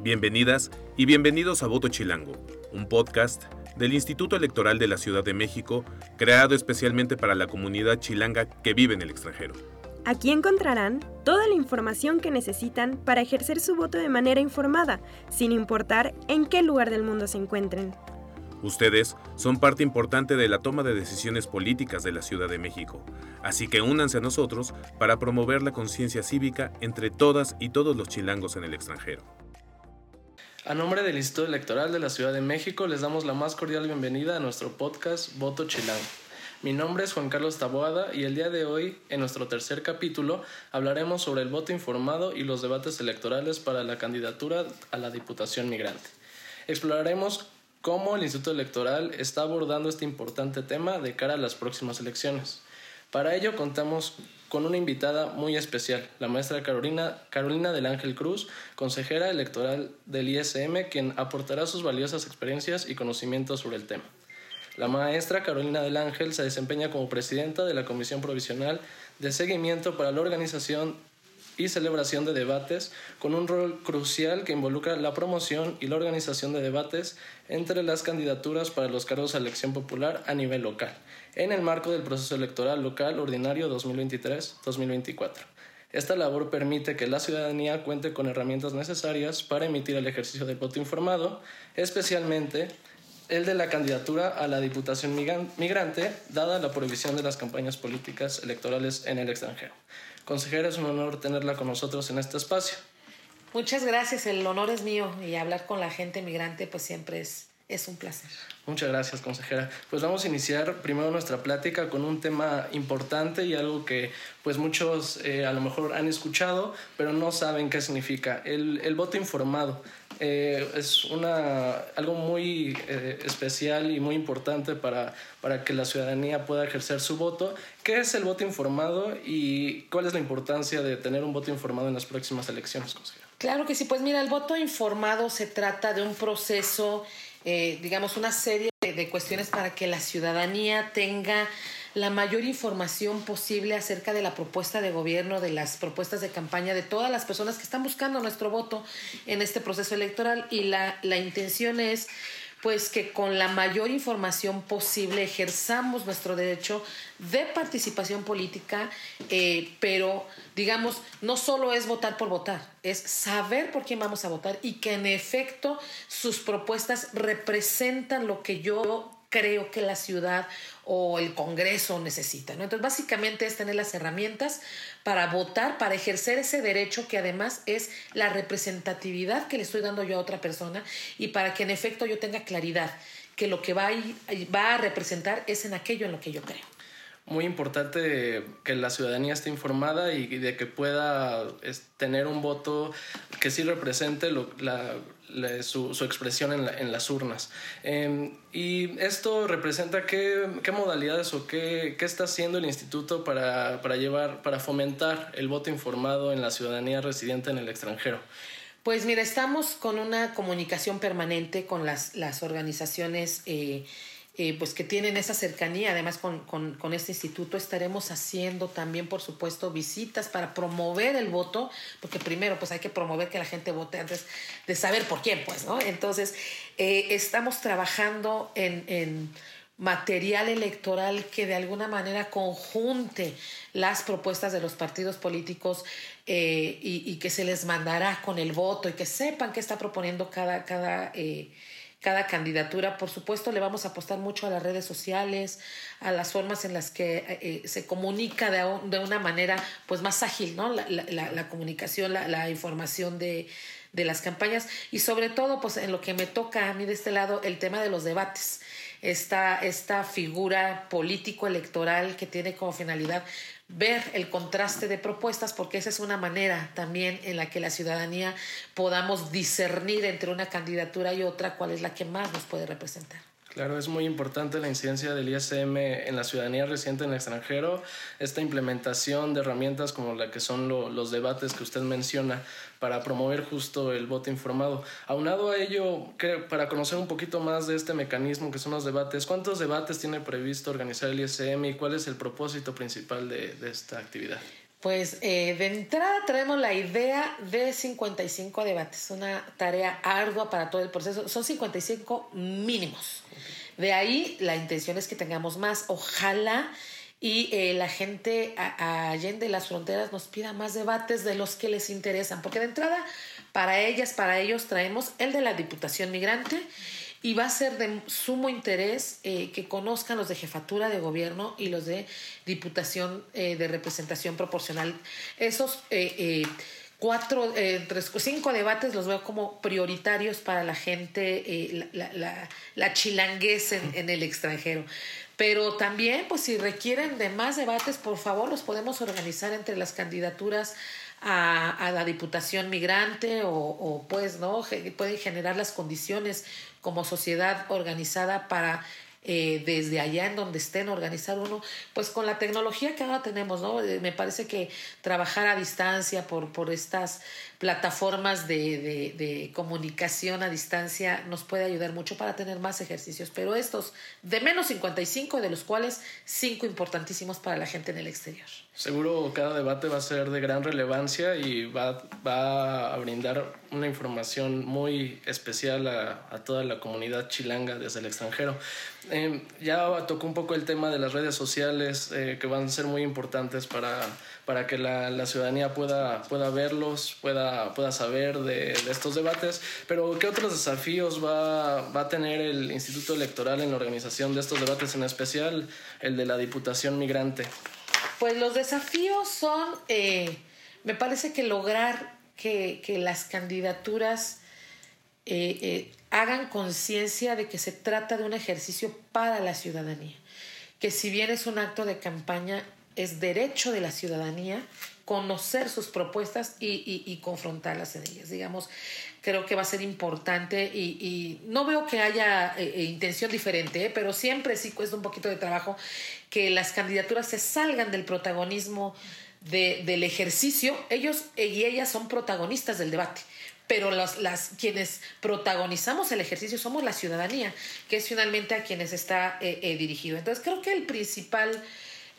Bienvenidas y bienvenidos a Voto Chilango, un podcast del Instituto Electoral de la Ciudad de México, creado especialmente para la comunidad chilanga que vive en el extranjero. Aquí encontrarán toda la información que necesitan para ejercer su voto de manera informada, sin importar en qué lugar del mundo se encuentren. Ustedes son parte importante de la toma de decisiones políticas de la Ciudad de México, así que únanse a nosotros para promover la conciencia cívica entre todas y todos los chilangos en el extranjero. A nombre del Instituto Electoral de la Ciudad de México les damos la más cordial bienvenida a nuestro podcast Voto Chilango. Mi nombre es Juan Carlos Taboada y el día de hoy, en nuestro tercer capítulo, hablaremos sobre el voto informado y los debates electorales para la candidatura a la Diputación Migrante. Exploraremos cómo el Instituto Electoral está abordando este importante tema de cara a las próximas elecciones. Para ello contamos con una invitada muy especial, la maestra Carolina, Carolina del Ángel Cruz, consejera electoral del ISM, quien aportará sus valiosas experiencias y conocimientos sobre el tema. La maestra Carolina del Ángel se desempeña como presidenta de la Comisión Provisional de Seguimiento para la Organización y celebración de debates con un rol crucial que involucra la promoción y la organización de debates entre las candidaturas para los cargos de elección popular a nivel local, en el marco del proceso electoral local ordinario 2023-2024. Esta labor permite que la ciudadanía cuente con herramientas necesarias para emitir el ejercicio del voto informado, especialmente el de la candidatura a la Diputación Migrante, dada la prohibición de las campañas políticas electorales en el extranjero. Consejera, es un honor tenerla con nosotros en este espacio. Muchas gracias, el honor es mío y hablar con la gente migrante pues siempre es, es un placer. Muchas gracias, consejera. Pues vamos a iniciar primero nuestra plática con un tema importante y algo que pues muchos eh, a lo mejor han escuchado, pero no saben qué significa. El, el voto informado. Eh, es una, algo muy eh, especial y muy importante para, para que la ciudadanía pueda ejercer su voto. ¿Qué es el voto informado y cuál es la importancia de tener un voto informado en las próximas elecciones, consejera? Claro que sí, pues mira, el voto informado se trata de un proceso, eh, digamos, una serie de cuestiones para que la ciudadanía tenga la mayor información posible acerca de la propuesta de gobierno, de las propuestas de campaña, de todas las personas que están buscando nuestro voto en este proceso electoral. Y la, la intención es pues que con la mayor información posible ejerzamos nuestro derecho de participación política, eh, pero digamos, no solo es votar por votar, es saber por quién vamos a votar y que en efecto sus propuestas representan lo que yo creo que la ciudad o el Congreso necesita. Entonces, básicamente es tener las herramientas para votar, para ejercer ese derecho que además es la representatividad que le estoy dando yo a otra persona y para que en efecto yo tenga claridad que lo que va a representar es en aquello en lo que yo creo muy importante que la ciudadanía esté informada y de que pueda tener un voto que sí represente su, expresión en, las urnas. Em, y esto representa qué, modalidades o qué, está haciendo el instituto para, llevar, para fomentar el voto informado en la ciudadanía residente en el extranjero. Pues mira, estamos con una comunicación permanente con las, organizaciones eh, eh, pues que tienen esa cercanía, además con, con, este instituto estaremos haciendo también, por supuesto, visitas para promover el voto, porque primero pues hay que promover que la gente vote antes de saber por quién, pues, ¿no? Entonces, eh, estamos trabajando en, en material electoral que de alguna manera conjunte las propuestas de los partidos políticos eh, y, que se les mandará con el voto y que sepan qué está proponiendo cada, cada cada candidatura. Por supuesto, le vamos a apostar mucho a las redes sociales, a las formas en las que eh, eh, se comunica de, de, una manera pues más ágil, ¿no? La, la, la comunicación, la, la información de, de, las campañas y sobre todo, pues en lo que me toca a mí de este lado, el tema de los debates. Esta, esta figura político-electoral que tiene como finalidad ver el contraste de propuestas, porque esa es una manera también en la que la ciudadanía podamos discernir entre una candidatura y otra cuál es la que más nos puede representar. Claro, es muy importante la incidencia del ISM en la ciudadanía residente en el extranjero, esta implementación de herramientas como la que son los debates que usted menciona para promover justo el voto informado. Aunado a ello, para conocer un poquito más de este mecanismo que son los debates, ¿cuántos debates tiene previsto organizar el ISM y cuál es el propósito principal de, de esta actividad? Pues eh, de entrada traemos la idea de 55 debates, una tarea ardua para todo el proceso. Son 55 mínimos. De ahí la intención es que tengamos más. Ojalá y eh, la gente allende las fronteras nos pida más debates de los que les interesan, porque de entrada para ellas, para ellos traemos el de la Diputación Migrante y va a ser de sumo interés eh, que conozcan los de jefatura de gobierno y los de diputación eh, de representación proporcional. Esos eh, cuatro, cinco debates los veo como prioritarios para la gente, la, la, la, chilanguez en, en el extranjero. Pero también, pues si requieren de más debates, por favor, los podemos organizar entre las candidaturas a, a, la diputación migrante o, o, pues no pueden generar las condiciones como sociedad organizada para eh, desde allá en donde estén organizar uno, pues con la tecnología que ahora tenemos, ¿no? Eh, me parece que trabajar a distancia por, por estas plataformas de, de, de, comunicación a distancia nos puede ayudar mucho para tener más ejercicios, pero estos de menos 55, de los cuales 5 importantísimos para la gente en el exterior. Seguro cada debate va a ser de gran relevancia y va, va a brindar una información muy especial a, a, toda la comunidad chilanga desde el extranjero. Eh, ya tocó un poco el tema de las redes sociales eh, que van a ser muy importantes para para que la, la, ciudadanía pueda, pueda verlos, pueda, pueda saber de, de, estos debates. Pero, ¿qué otros desafíos va, va, a tener el Instituto Electoral en la organización de estos debates, en especial el de la Diputación Migrante? Pues los desafíos son, eh, me parece que lograr que, que las candidaturas eh, eh, hagan conciencia de que se trata de un ejercicio para la ciudadanía, que si bien es un acto de campaña, es derecho de la ciudadanía conocer sus propuestas y, y, confrontarlas en ellas. Digamos, creo que va a ser importante y, y no veo que haya eh, eh intención diferente, ¿eh? pero siempre sí cuesta un poquito de trabajo que las candidaturas se salgan del protagonismo de, del ejercicio. Ellos y ellas son protagonistas del debate pero los, las, quienes protagonizamos el ejercicio somos la ciudadanía, que es finalmente a quienes está eh, dirigido. Entonces creo que el principal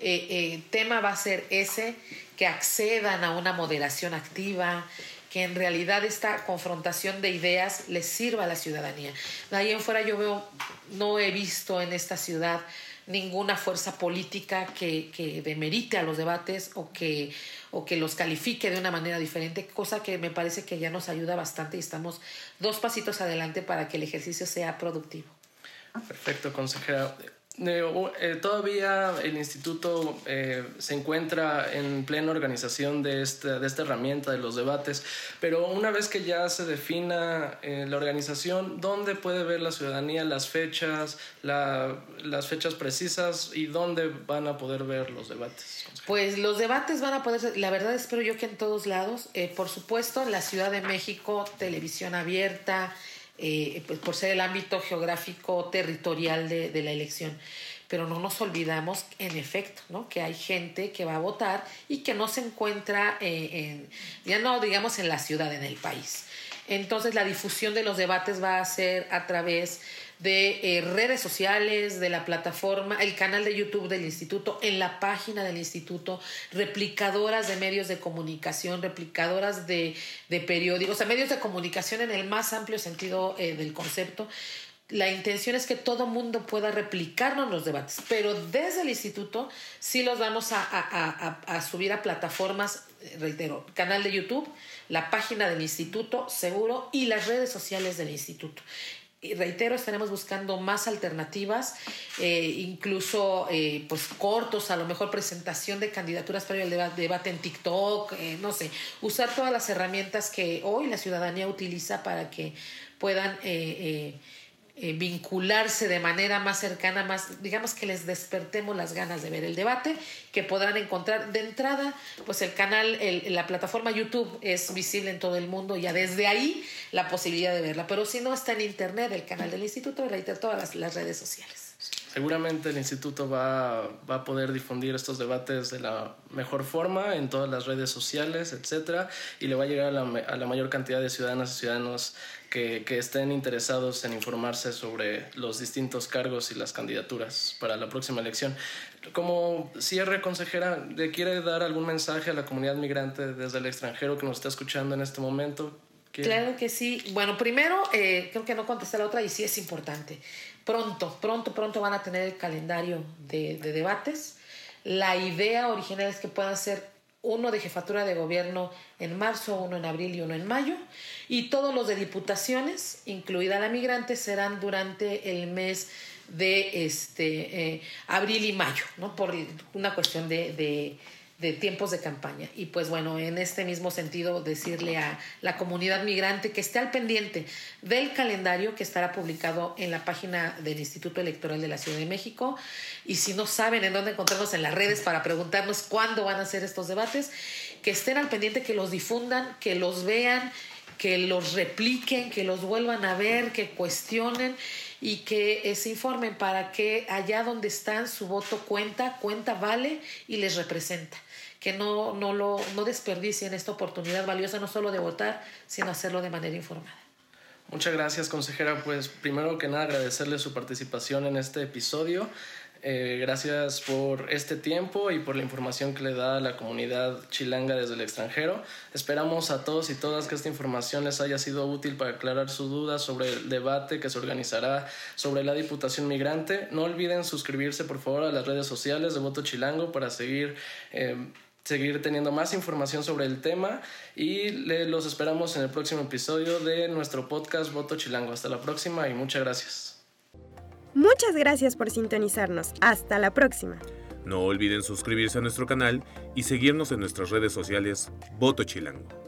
eh, eh, tema va a ser ese, que accedan a una moderación activa, que en realidad esta confrontación de ideas les sirva a la ciudadanía. De ahí en fuera yo veo, no he visto en esta ciudad ninguna fuerza política que, que demerite a los debates o que, o que los califique de una manera diferente, cosa que me parece que ya nos ayuda bastante y estamos dos pasitos adelante para que el ejercicio sea productivo. Perfecto, consejera. Eh, todavía el instituto eh, se encuentra en plena organización de esta, de esta herramienta de los debates, pero una vez que ya se defina eh, la organización, ¿dónde puede ver la ciudadanía las fechas, la, las fechas precisas y dónde van a poder ver los debates? Pues los debates van a poder la verdad espero yo que en todos lados, eh, por supuesto la Ciudad de México, televisión abierta, eh, pues por ser el ámbito geográfico territorial de, de, la elección. Pero no nos olvidamos, en efecto, ¿no? que hay gente que va a votar y que no se encuentra, eh, en, ya no digamos en la ciudad, en el país. Entonces la difusión de los debates va a ser a través de eh, redes sociales, de la plataforma, el canal de YouTube del instituto, en la página del instituto, replicadoras de medios de comunicación, replicadoras de, de periódicos, o sea, medios de comunicación en el más amplio sentido eh, del concepto. La intención es que todo mundo pueda replicarnos los debates, pero desde el instituto sí los vamos a, a, a, a subir a plataformas, eh, reitero, canal de YouTube, la página del instituto, seguro, y las redes sociales del instituto. Y reitero, estaremos buscando más alternativas, eh, incluso eh, pues cortos, a lo mejor presentación de candidaturas al debate, debate en TikTok, eh, no sé, usar todas las herramientas que hoy la ciudadanía utiliza para que puedan eh, vincularse de manera más cercana, más, digamos que les despertemos las ganas de ver el debate, que podrán encontrar de entrada, pues el canal, el, la plataforma YouTube es visible en todo el mundo, ya desde ahí la posibilidad de verla, pero si no está en internet, el canal del instituto, y todas las, las redes sociales. Seguramente el instituto va, a poder difundir estos debates de la mejor forma en todas las redes sociales, etcétera, y le va a llegar a la, a la mayor cantidad de ciudadanas y ciudadanos que, que, estén interesados en informarse sobre los distintos cargos y las candidaturas para la próxima elección. Como cierre, consejera, ¿le quiere dar algún mensaje a la comunidad migrante desde el extranjero que nos está escuchando en este momento? Claro que sí. Bueno, primero, eh, creo que no contesté la otra y sí es importante. Pronto, pronto, pronto van a tener el calendario de, de debates. La idea original es que puedan ser uno de jefatura de gobierno en marzo, uno en abril y uno en mayo. Y todos los de diputaciones, incluida la migrante, serán durante el mes de este, eh, abril y mayo, ¿no? por una cuestión de de tiempos de campaña. Y pues bueno, en este mismo sentido, decirle a la comunidad migrante que esté al pendiente del calendario que estará publicado en la página del Instituto Electoral de la Ciudad de México. Y si no saben en dónde encontrarnos en las redes para preguntarnos cuándo van a ser estos debates, que estén al pendiente, que los difundan, que los vean, que los repliquen, que los vuelvan a ver, que cuestionen y que se informen para que allá donde están su voto cuenta, cuenta, vale y les representa que no, no, lo, no desperdicien esta oportunidad valiosa no solo de votar, sino hacerlo de manera informada. Muchas gracias, consejera. Pues primero que nada agradecerle su participación en este episodio. Eh, gracias por este tiempo y por la información que le da a la comunidad chilanga desde el extranjero. Esperamos a todos y todas que esta información les haya sido útil para aclarar sus dudas sobre el debate que se organizará sobre la Diputación Migrante. No olviden suscribirse por favor a las redes sociales de Voto Chilango para seguir... Eh, seguir teniendo más información sobre el tema y los esperamos en el próximo episodio de nuestro podcast Voto Chilango. Hasta la próxima y muchas gracias. Muchas gracias por sintonizarnos. Hasta la próxima. No olviden suscribirse a nuestro canal y seguirnos en nuestras redes sociales Voto Chilango.